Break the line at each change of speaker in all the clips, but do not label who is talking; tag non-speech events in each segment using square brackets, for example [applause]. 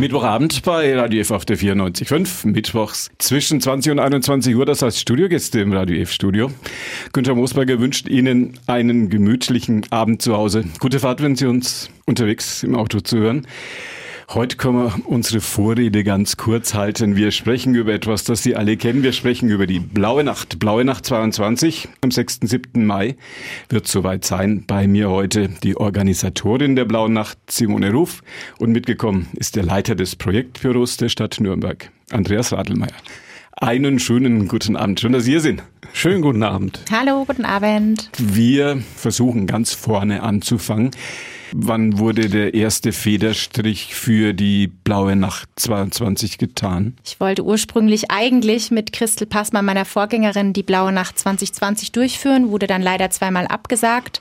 Mittwochabend bei Radio F auf der 94.5, mittwochs zwischen 20 und 21 Uhr, das heißt Studiogäste im Radio F Studio. Günther Moosberger wünscht Ihnen einen gemütlichen Abend zu Hause. Gute Fahrt, wenn Sie uns unterwegs im Auto zuhören. Heute können wir unsere Vorrede ganz kurz halten. Wir sprechen über etwas, das Sie alle kennen. Wir sprechen über die Blaue Nacht. Blaue Nacht 22 am 6. 7. Mai wird soweit sein. Bei mir heute die Organisatorin der Blauen Nacht, Simone Ruf. Und mitgekommen ist der Leiter des Projektbüros der Stadt Nürnberg, Andreas Radelmeier. Einen schönen guten Abend. Schön, dass Sie hier sind.
Schönen guten Abend.
Hallo, guten Abend.
Wir versuchen ganz vorne anzufangen. Wann wurde der erste Federstrich für die Blaue Nacht 22 getan?
Ich wollte ursprünglich eigentlich mit Christel Passmann, meiner Vorgängerin, die Blaue Nacht 2020 durchführen, wurde dann leider zweimal abgesagt.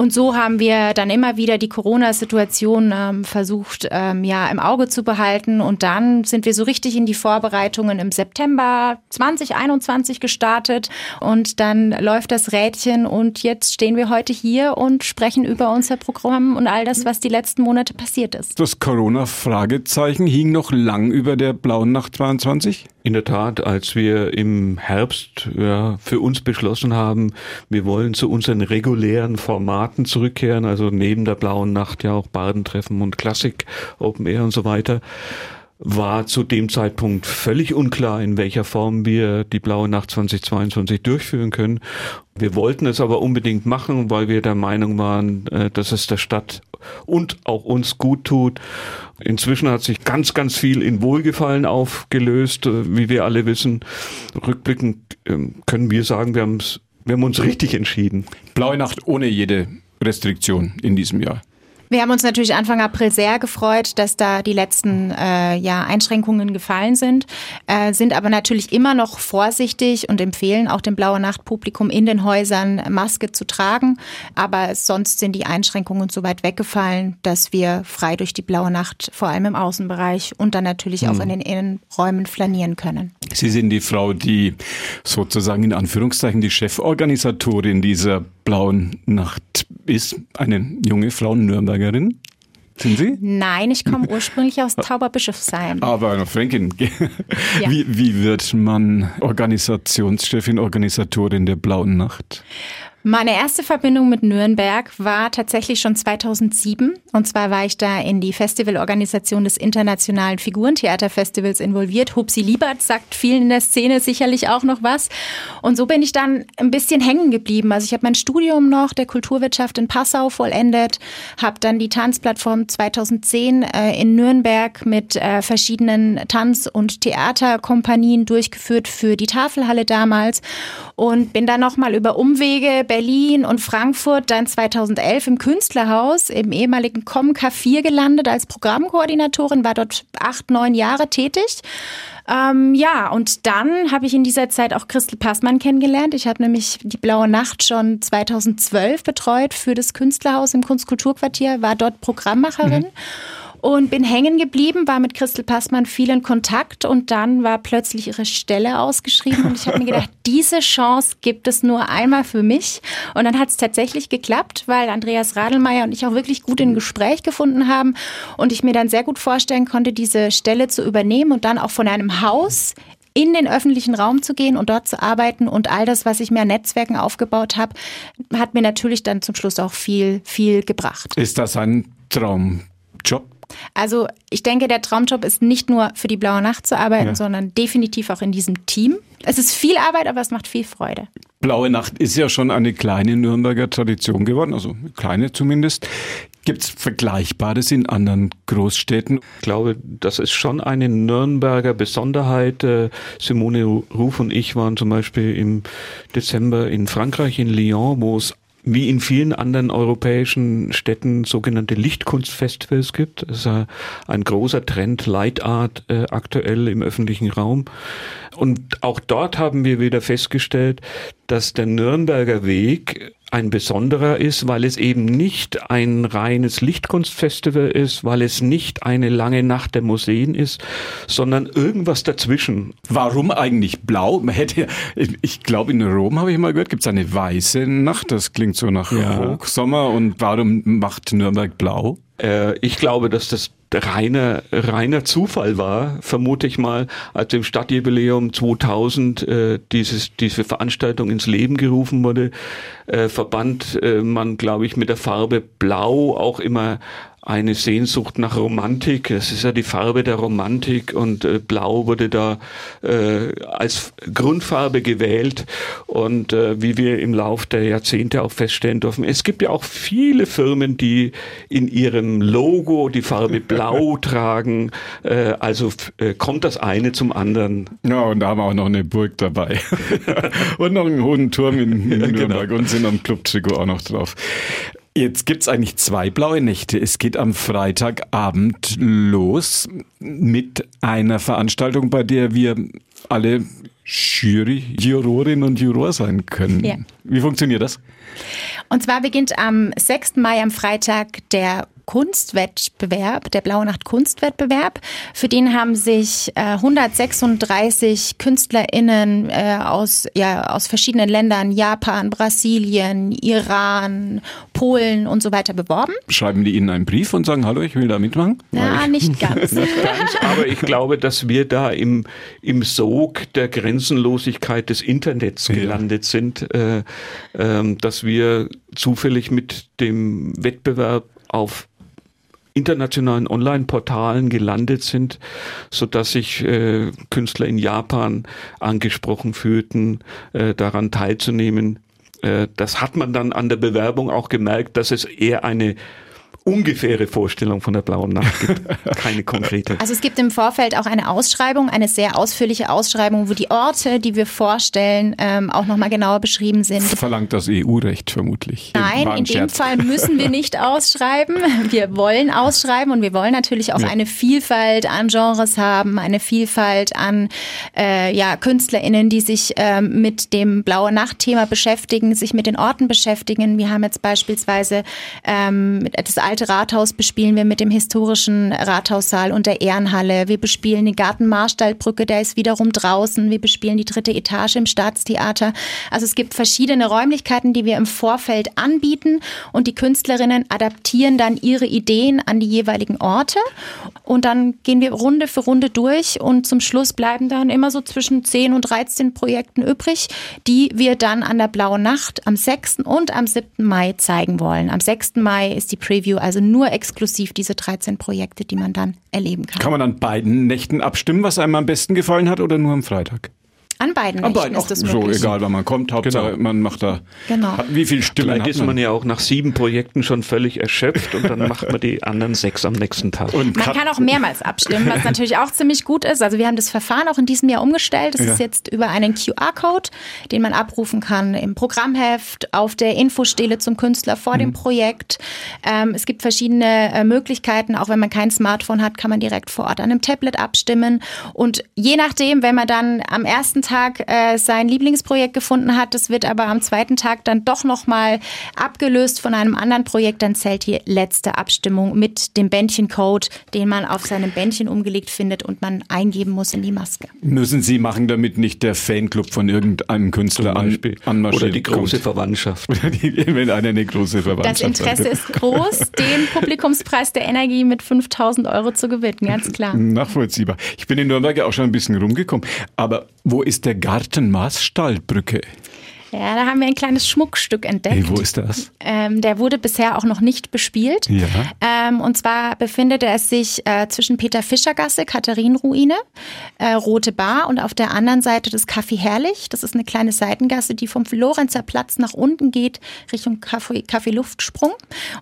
Und so haben wir dann immer wieder die Corona-Situation ähm, versucht, ähm, ja, im Auge zu behalten. Und dann sind wir so richtig in die Vorbereitungen im September 2021 gestartet. Und dann läuft das Rädchen und jetzt stehen wir heute hier und sprechen über unser Programm und all das, was die letzten Monate passiert ist.
Das Corona-Fragezeichen hing noch lang über der Blauen Nacht 22?
In der Tat, als wir im Herbst ja, für uns beschlossen haben, wir wollen zu unseren regulären Formaten zurückkehren, also neben der Blauen Nacht ja auch Badentreffen und Klassik, Open Air und so weiter, war zu dem Zeitpunkt völlig unklar, in welcher Form wir die Blaue Nacht 2022 durchführen können. Wir wollten es aber unbedingt machen, weil wir der Meinung waren, äh, dass es der Stadt und auch uns gut tut. Inzwischen hat sich ganz, ganz viel in Wohlgefallen aufgelöst, äh, wie wir alle wissen. Rückblickend ähm, können wir sagen, wir, wir haben uns richtig entschieden.
Blaue Nacht ohne jede Restriktion in diesem Jahr.
Wir haben uns natürlich Anfang April sehr gefreut, dass da die letzten äh, ja, Einschränkungen gefallen sind, äh, sind aber natürlich immer noch vorsichtig und empfehlen auch dem Blaue Nacht Publikum in den Häusern Maske zu tragen. Aber sonst sind die Einschränkungen so weit weggefallen, dass wir frei durch die Blaue Nacht, vor allem im Außenbereich und dann natürlich auch hm. in den Innenräumen flanieren können.
Sie sind die Frau, die sozusagen in Anführungszeichen die Cheforganisatorin dieser Blauen Nacht ist. Eine junge Frau, Nürnbergerin. Sind Sie?
Nein, ich komme ursprünglich aus Tauberbischofsheim.
Aber eine Fränkin. Ja. Wie, wie wird man Organisationschefin, Organisatorin der Blauen Nacht?
Meine erste Verbindung mit Nürnberg war tatsächlich schon 2007. Und zwar war ich da in die Festivalorganisation des Internationalen Figurentheaterfestivals involviert. Hupsi Liebert sagt vielen in der Szene sicherlich auch noch was. Und so bin ich dann ein bisschen hängen geblieben. Also ich habe mein Studium noch der Kulturwirtschaft in Passau vollendet, habe dann die Tanzplattform 2010 äh, in Nürnberg mit äh, verschiedenen Tanz- und Theaterkompanien durchgeführt für die Tafelhalle damals und bin dann nochmal über Umwege Berlin und Frankfurt dann 2011 im Künstlerhaus im ehemaligen Com K4 gelandet als Programmkoordinatorin, war dort acht, neun Jahre tätig. Ähm, ja, und dann habe ich in dieser Zeit auch Christel Passmann kennengelernt. Ich habe nämlich die Blaue Nacht schon 2012 betreut für das Künstlerhaus im Kunstkulturquartier, war dort Programmmacherin. Mhm und bin hängen geblieben, war mit Christel Passmann viel in Kontakt und dann war plötzlich ihre Stelle ausgeschrieben und ich habe mir gedacht, [laughs] diese Chance gibt es nur einmal für mich und dann hat es tatsächlich geklappt, weil Andreas Radelmeier und ich auch wirklich gut in Gespräch gefunden haben und ich mir dann sehr gut vorstellen konnte, diese Stelle zu übernehmen und dann auch von einem Haus in den öffentlichen Raum zu gehen und dort zu arbeiten und all das, was ich mir an Netzwerken aufgebaut habe, hat mir natürlich dann zum Schluss auch viel, viel gebracht.
Ist das ein Traumjob?
Also ich denke, der Traumjob ist nicht nur für die Blaue Nacht zu arbeiten, ja. sondern definitiv auch in diesem Team. Es ist viel Arbeit, aber es macht viel Freude.
Blaue Nacht ist ja schon eine kleine Nürnberger Tradition geworden, also eine kleine zumindest. Gibt es Vergleichbares in anderen Großstädten?
Ich glaube, das ist schon eine Nürnberger Besonderheit. Äh, Simone Ruf und ich waren zum Beispiel im Dezember in Frankreich, in Lyon, wo es wie in vielen anderen europäischen Städten sogenannte Lichtkunstfestivals gibt. Das ist ein großer Trend, Leitart äh, aktuell im öffentlichen Raum. Und auch dort haben wir wieder festgestellt, dass der Nürnberger Weg ein besonderer ist, weil es eben nicht ein reines Lichtkunstfestival ist, weil es nicht eine lange Nacht der Museen ist, sondern irgendwas dazwischen.
Warum eigentlich blau? Man hätte, ich glaube in Rom habe ich mal gehört, gibt es eine weiße Nacht. Das klingt so nach ja. Hochsommer. Und warum macht Nürnberg blau?
Äh, ich glaube, dass das reiner, reiner Zufall war, vermute ich mal, als im Stadtjubiläum 2000 äh, dieses, diese Veranstaltung ins Leben gerufen wurde, äh, verband äh, man, glaube ich, mit der Farbe Blau auch immer eine Sehnsucht nach Romantik. Es ist ja die Farbe der Romantik und äh, Blau wurde da äh, als Grundfarbe gewählt. Und äh, wie wir im Lauf der Jahrzehnte auch feststellen dürfen, es gibt ja auch viele Firmen, die in ihrem Logo die Farbe [laughs] Blau tragen. Äh, also äh, kommt das eine zum anderen.
Ja, und da haben wir auch noch eine Burg dabei. [laughs] und noch einen hohen Turm in, in genau. Nürnberg und sind am Club-Trikot auch noch drauf. Jetzt gibt es eigentlich zwei blaue Nächte. Es geht am Freitagabend los mit einer Veranstaltung, bei der wir alle Jury, Jurorinnen und Juror sein können. Ja. Wie funktioniert das?
Und zwar beginnt am 6. Mai am Freitag der Kunstwettbewerb, der Blaue Nacht Kunstwettbewerb. Für den haben sich äh, 136 KünstlerInnen äh, aus, ja, aus verschiedenen Ländern, Japan, Brasilien, Iran, Polen und so weiter beworben.
Schreiben die Ihnen einen Brief und sagen, hallo, ich will da mitmachen?
Ja, nicht [laughs] ganz. nicht
ganz. [laughs] Aber ich glaube, dass wir da im, im Sog der Grenzenlosigkeit des Internets gelandet ja. sind, äh, äh, dass wir zufällig mit dem Wettbewerb auf internationalen Online-Portalen gelandet sind, so dass sich äh, Künstler in Japan angesprochen fühlten, äh, daran teilzunehmen. Äh, das hat man dann an der Bewerbung auch gemerkt, dass es eher eine ungefähre Vorstellung von der blauen Nacht gibt, [laughs] keine konkrete.
Also es gibt im Vorfeld auch eine Ausschreibung, eine sehr ausführliche Ausschreibung, wo die Orte, die wir vorstellen, ähm, auch nochmal genauer beschrieben sind.
Verlangt das EU-Recht vermutlich.
Nein, in dem Fall müssen wir nicht [laughs] ausschreiben. Wir wollen ausschreiben und wir wollen natürlich auch ja. eine Vielfalt an Genres haben, eine Vielfalt an äh, ja, KünstlerInnen, die sich ähm, mit dem Blaue Nacht-Thema beschäftigen, sich mit den Orten beschäftigen. Wir haben jetzt beispielsweise ähm, das alte Rathaus bespielen wir mit dem historischen Rathaussaal und der Ehrenhalle. Wir bespielen die Gartenmarstallbrücke, der ist wiederum draußen. Wir bespielen die dritte Etage im Staatstheater. Also es gibt verschiedene Räumlichkeiten, die wir im Vorfeld anbieten und die Künstlerinnen adaptieren dann ihre Ideen an die jeweiligen Orte und dann gehen wir Runde für Runde durch und zum Schluss bleiben dann immer so zwischen 10 und 13 Projekten übrig, die wir dann an der Blauen Nacht am 6. und am 7. Mai zeigen wollen. Am 6. Mai ist die Preview also nur exklusiv diese 13 Projekte, die man dann erleben kann.
Kann man an beiden Nächten abstimmen, was einem am besten gefallen hat oder nur am Freitag?
An beiden
An beiden. ist das so egal, wann man kommt. Hauptsache, genau. man macht da.
Genau. Hat, wie viel Stimmen Vielleicht hat man? ist man ja auch nach sieben Projekten schon völlig erschöpft und dann macht man die anderen sechs am nächsten Tag.
Und man kann auch mehrmals abstimmen, was natürlich auch ziemlich gut ist. Also wir haben das Verfahren auch in diesem Jahr umgestellt. Das ja. ist jetzt über einen QR-Code, den man abrufen kann im Programmheft, auf der Infostele zum Künstler vor mhm. dem Projekt. Ähm, es gibt verschiedene äh, Möglichkeiten. Auch wenn man kein Smartphone hat, kann man direkt vor Ort an einem Tablet abstimmen. Und je nachdem, wenn man dann am ersten Tag Tag äh, sein Lieblingsprojekt gefunden hat. Das wird aber am zweiten Tag dann doch nochmal abgelöst von einem anderen Projekt. Dann zählt die letzte Abstimmung mit dem Bändchencode, den man auf seinem Bändchen umgelegt findet und man eingeben muss in die Maske.
Müssen Sie machen, damit nicht der Fanclub von irgendeinem Künstler an,
anmarschiert Oder die große kommt. Verwandtschaft. [laughs]
wenn einer eine große Verwandtschaft
Das Interesse hat. ist groß, [laughs] den Publikumspreis der Energie mit 5000 Euro zu gewinnen, ganz klar.
Nachvollziehbar. Ich bin in Nürnberg auch schon ein bisschen rumgekommen. Aber wo ist der Gartenmaßstallbrücke?
Ja, da haben wir ein kleines Schmuckstück entdeckt.
Hey, wo ist das?
Ähm, der wurde bisher auch noch nicht bespielt. Ja. Ähm, und zwar befindet er sich äh, zwischen Peter Fischer Gasse, Katharinenruine, äh, Rote Bar und auf der anderen Seite das Café Herrlich. Das ist eine kleine Seitengasse, die vom Florenzer Platz nach unten geht, Richtung Café, Café Luftsprung.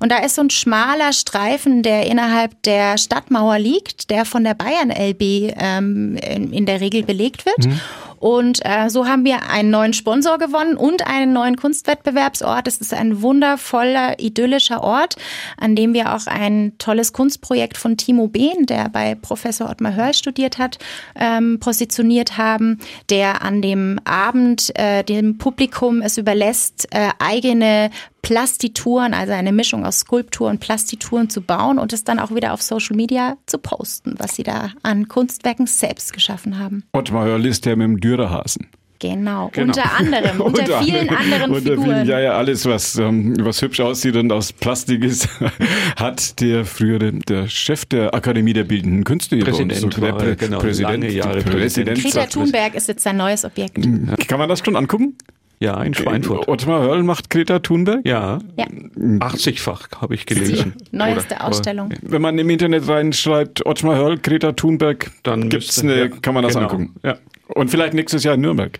Und da ist so ein schmaler Streifen, der innerhalb der Stadtmauer liegt, der von der Bayern LB ähm, in, in, der Regel belegt wird. Mhm. Und äh, so haben wir einen neuen Sponsor gewonnen und einen neuen Kunstwettbewerbsort. Es ist ein wundervoller, idyllischer Ort, an dem wir auch ein tolles Kunstprojekt von Timo Behn, der bei Professor Ottmar Hörl studiert hat, ähm, positioniert haben, der an dem Abend äh, dem Publikum es überlässt, äh, eigene Plastituren, also eine Mischung aus Skulptur und Plastituren zu bauen und es dann auch wieder auf Social Media zu posten, was sie da an Kunstwerken selbst geschaffen haben.
Ottmar Hörl ist der mit dem Dürerhasen.
Genau, genau. unter anderem, [laughs] unter, unter vielen anderen unter Figuren. Vielen,
ja, ja, alles, was, ähm, was hübsch aussieht und aus Plastik ist, [laughs] hat der frühere, der Chef der Akademie der Bildenden Künste
Präsident so, der Prä genau,
Präsident,
Jahre
Präsident. Greta Thunberg ist jetzt sein neues Objekt.
Kann man das schon angucken?
Ja, in Schweinfurt.
Ottmar Hörl macht Greta Thunberg?
Ja. ja. 80-fach habe ich gelesen.
Die neueste Oder, Ausstellung.
Wenn man im Internet reinschreibt, Ottmar Hörl, Greta Thunberg, dann gibt's eine, ja, kann man das genau. angucken. Ja. Und vielleicht nächstes Jahr in Nürnberg.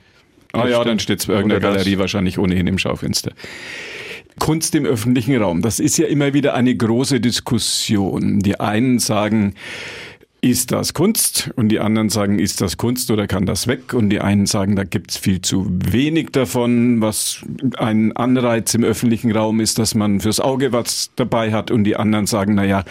Ah ja, ja dann steht es bei irgendeiner Galerie wahrscheinlich ohnehin im Schaufenster. Kunst im öffentlichen Raum, das ist ja immer wieder eine große Diskussion. Die einen sagen, ist das Kunst? Und die anderen sagen, ist das Kunst oder kann das weg? Und die einen sagen, da gibt's viel zu wenig davon. Was ein Anreiz im öffentlichen Raum ist, dass man fürs Auge was dabei hat. Und die anderen sagen, na ja,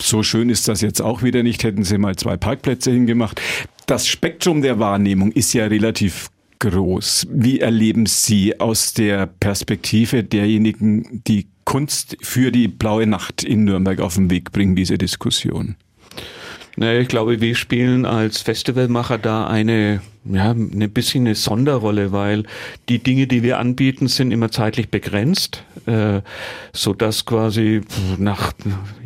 so schön ist das jetzt auch wieder nicht. Hätten sie mal zwei Parkplätze hingemacht. Das Spektrum der Wahrnehmung ist ja relativ groß. Wie erleben Sie aus der Perspektive derjenigen, die Kunst für die blaue Nacht in Nürnberg auf den Weg bringen, diese Diskussion?
Naja, ich glaube, wir spielen als Festivalmacher da eine, ja, eine bisschen eine Sonderrolle, weil die Dinge, die wir anbieten, sind immer zeitlich begrenzt, äh, so dass quasi nach,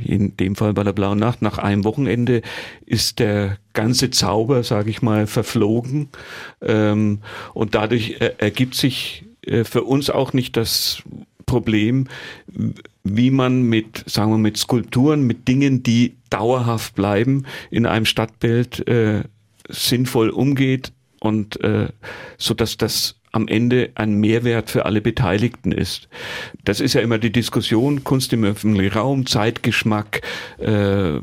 in dem Fall bei der Blauen Nacht, nach einem Wochenende ist der ganze Zauber, sage ich mal, verflogen. Ähm, und dadurch ergibt sich äh, für uns auch nicht das Problem, wie man mit, sagen wir, mit Skulpturen, mit Dingen, die dauerhaft bleiben, in einem Stadtbild äh, sinnvoll umgeht und äh, so dass das am Ende ein Mehrwert für alle Beteiligten ist. Das ist ja immer die Diskussion, Kunst im öffentlichen Raum, Zeitgeschmack, äh,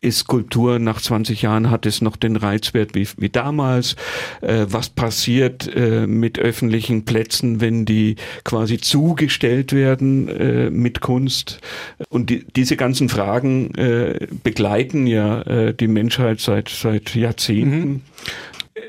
ist Kultur nach 20 Jahren, hat es noch den Reizwert wie, wie damals? Äh, was passiert äh, mit öffentlichen Plätzen, wenn die quasi zugestellt werden äh, mit Kunst? Und die, diese ganzen Fragen äh, begleiten ja äh, die Menschheit seit, seit Jahrzehnten. Mhm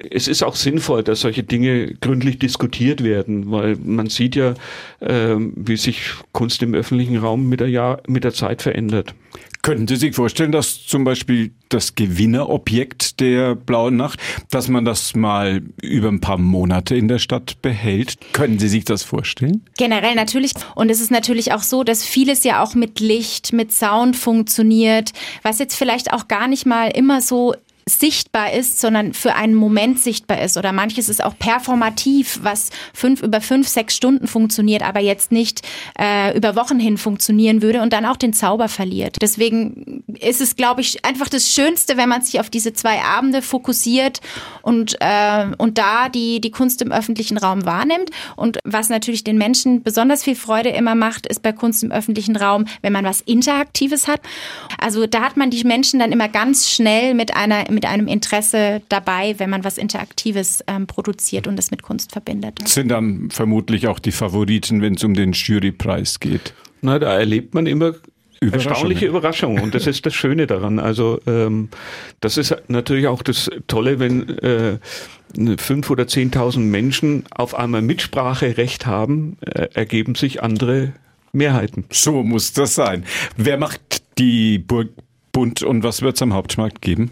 es ist auch sinnvoll, dass solche Dinge gründlich diskutiert werden, weil man sieht ja, äh, wie sich Kunst im öffentlichen Raum mit der, Jahr, mit der Zeit verändert.
Könnten Sie sich vorstellen, dass zum Beispiel das Gewinnerobjekt der Blauen Nacht, dass man das mal über ein paar Monate in der Stadt behält? Können Sie sich das vorstellen?
Generell natürlich. Und es ist natürlich auch so, dass vieles ja auch mit Licht, mit Sound funktioniert, was jetzt vielleicht auch gar nicht mal immer so sichtbar ist, sondern für einen Moment sichtbar ist. Oder manches ist auch performativ, was fünf über fünf, sechs Stunden funktioniert, aber jetzt nicht äh, über Wochen hin funktionieren würde und dann auch den Zauber verliert. Deswegen ist es, glaube ich, einfach das Schönste, wenn man sich auf diese zwei Abende fokussiert und, äh, und da die, die Kunst im öffentlichen Raum wahrnimmt. Und was natürlich den Menschen besonders viel Freude immer macht, ist bei Kunst im öffentlichen Raum, wenn man was Interaktives hat. Also da hat man die Menschen dann immer ganz schnell mit einer mit einem Interesse dabei, wenn man was Interaktives ähm, produziert und es mit Kunst verbindet.
Sind dann vermutlich auch die Favoriten, wenn es um den Jurypreis geht?
Na, da erlebt man immer erstaunliche Überraschungen und das ist das Schöne daran. Also ähm, das ist natürlich auch das Tolle, wenn äh, fünf oder zehntausend Menschen auf einmal Mitspracherecht haben, äh, ergeben sich andere Mehrheiten.
So muss das sein. Wer macht die Burg bunt und was wird es am Hauptmarkt geben?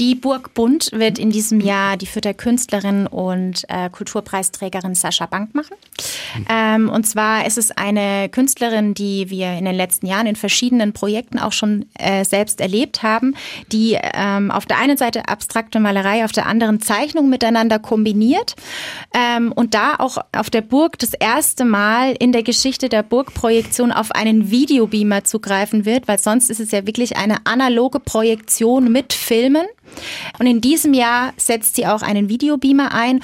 Die Burg Bund wird in diesem Jahr die Fürther Künstlerin und äh, Kulturpreisträgerin Sascha Bank machen. Ähm, und zwar ist es eine Künstlerin, die wir in den letzten Jahren in verschiedenen Projekten auch schon äh, selbst erlebt haben, die ähm, auf der einen Seite abstrakte Malerei, auf der anderen Zeichnung miteinander kombiniert ähm, und da auch auf der Burg das erste Mal in der Geschichte der Burgprojektion auf einen Videobeamer zugreifen wird, weil sonst ist es ja wirklich eine analoge Projektion mit Filmen. Und in diesem Jahr setzt sie auch einen Videobeamer ein.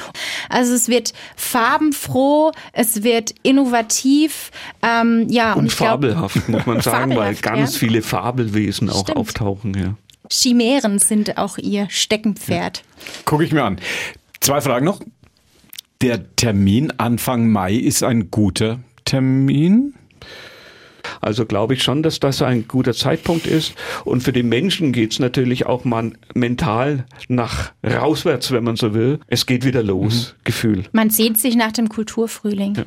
Also es wird farbenfroh, es wird innovativ, ähm, ja
und, und fabelhaft glaub, muss man [laughs] sagen, weil ganz ja. viele Fabelwesen auch Stimmt. auftauchen. Ja.
Chimären sind auch ihr Steckenpferd.
Ja. Gucke ich mir an. Zwei Fragen noch. Der Termin Anfang Mai ist ein guter Termin.
Also glaube ich schon, dass das ein guter Zeitpunkt ist. Und für den Menschen geht es natürlich auch mal mental nach rauswärts, wenn man so will. Es geht wieder los, mhm. Gefühl.
Man sehnt sich nach dem Kulturfrühling. Ja.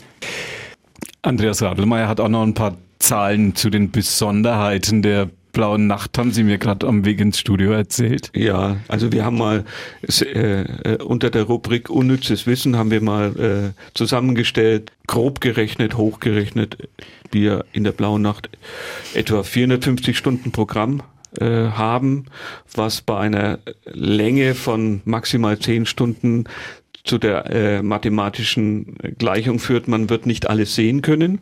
Andreas Radelmeier hat auch noch ein paar Zahlen zu den Besonderheiten der blauen Nacht, haben Sie mir gerade am Weg ins Studio erzählt.
Ja, also wir haben mal äh, äh, unter der Rubrik Unnützes Wissen haben wir mal äh, zusammengestellt, grob gerechnet, hochgerechnet, wir in der blauen Nacht etwa 450 Stunden Programm äh, haben, was bei einer Länge von maximal 10 Stunden zu der äh, mathematischen Gleichung führt, man wird nicht alles sehen können.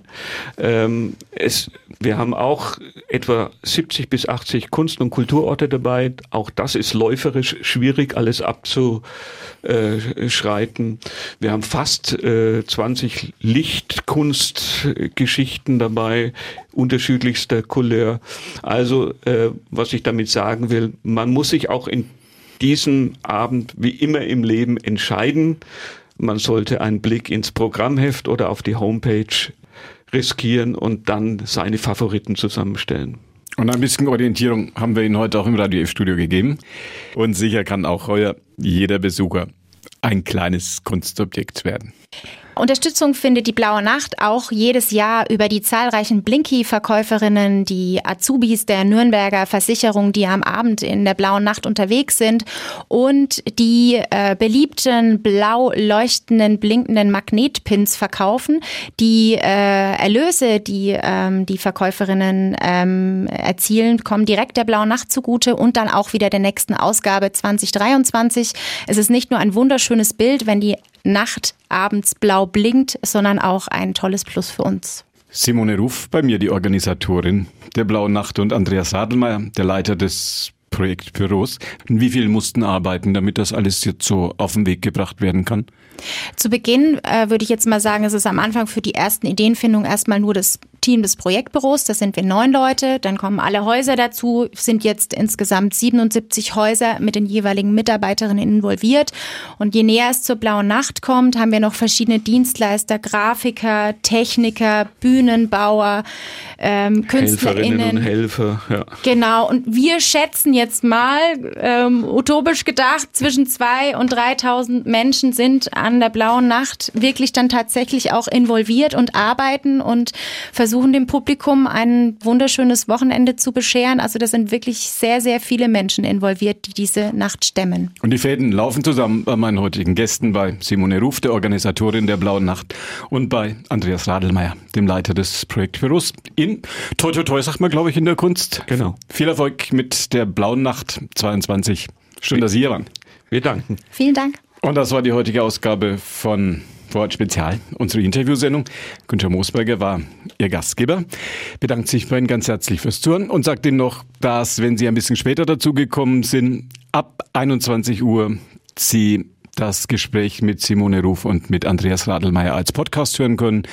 Ähm, es, wir haben auch etwa 70 bis 80 Kunst- und Kulturorte dabei. Auch das ist läuferisch schwierig, alles abzuschreiten. Wir haben fast äh, 20 Lichtkunstgeschichten dabei, unterschiedlichster Couleur. Also, äh, was ich damit sagen will, man muss sich auch in diesen Abend wie immer im Leben entscheiden. Man sollte einen Blick ins Programmheft oder auf die Homepage riskieren und dann seine Favoriten zusammenstellen.
Und ein bisschen Orientierung haben wir Ihnen heute auch im Radio F-Studio gegeben. Und sicher kann auch heuer jeder Besucher ein kleines Kunstobjekt werden.
Unterstützung findet die Blaue Nacht auch jedes Jahr über die zahlreichen Blinky-Verkäuferinnen, die Azubis der Nürnberger Versicherung, die am Abend in der Blauen Nacht unterwegs sind und die äh, beliebten blau leuchtenden, blinkenden Magnetpins verkaufen. Die äh, Erlöse, die ähm, die Verkäuferinnen ähm, erzielen, kommen direkt der Blauen Nacht zugute und dann auch wieder der nächsten Ausgabe 2023. Es ist nicht nur ein wunderschönes Bild, wenn die Nacht abends blau blinkt, sondern auch ein tolles Plus für uns.
Simone Ruf, bei mir die Organisatorin der Blauen Nacht und Andreas Sadelmeier, der Leiter des Projektbüros. Wie viel mussten arbeiten, damit das alles jetzt so auf den Weg gebracht werden kann?
Zu Beginn äh, würde ich jetzt mal sagen, es ist am Anfang für die ersten Ideenfindung erstmal nur das Team des Projektbüros. Das sind wir neun Leute. Dann kommen alle Häuser dazu. Sind jetzt insgesamt 77 Häuser mit den jeweiligen Mitarbeiterinnen involviert. Und je näher es zur Blauen Nacht kommt, haben wir noch verschiedene Dienstleister, Grafiker, Techniker, Bühnenbauer, ähm, KünstlerInnen.
Helferinnen und Helfer, ja.
Genau. Und wir schätzen jetzt mal, ähm, utopisch gedacht, zwischen zwei und 3000 Menschen sind an der Blauen Nacht wirklich dann tatsächlich auch involviert und arbeiten und versuchen dem Publikum ein wunderschönes Wochenende zu bescheren. Also da sind wirklich sehr, sehr viele Menschen involviert, die diese Nacht stemmen.
Und die Fäden laufen zusammen bei meinen heutigen Gästen, bei Simone Ruf, der Organisatorin der Blauen Nacht und bei Andreas Radelmeier, dem Leiter des Projektbüros in Toi Toi Toi, sagt man, glaube ich, in der Kunst.
Genau.
Viel Erfolg mit der Blauen Nacht 22. Schön, dass Sie hier waren.
Wir danken.
Vielen Dank.
Und das war die heutige Ausgabe von Vorort Spezial, unsere Interviewsendung. Günther Moosberger war Ihr Gastgeber, bedankt sich bei Ihnen ganz herzlich fürs Zuhören und sagt Ihnen noch, dass, wenn Sie ein bisschen später dazugekommen sind, ab 21 Uhr Sie das Gespräch mit Simone Ruf und mit Andreas Radelmeier als Podcast hören können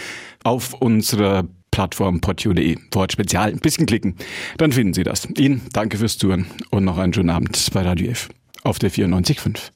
auf unserer Plattform podio.de. Wort Spezial. Ein bisschen klicken. Dann finden Sie das. Ihnen danke fürs Zuhören und noch einen schönen Abend bei Radio F auf der 94.5.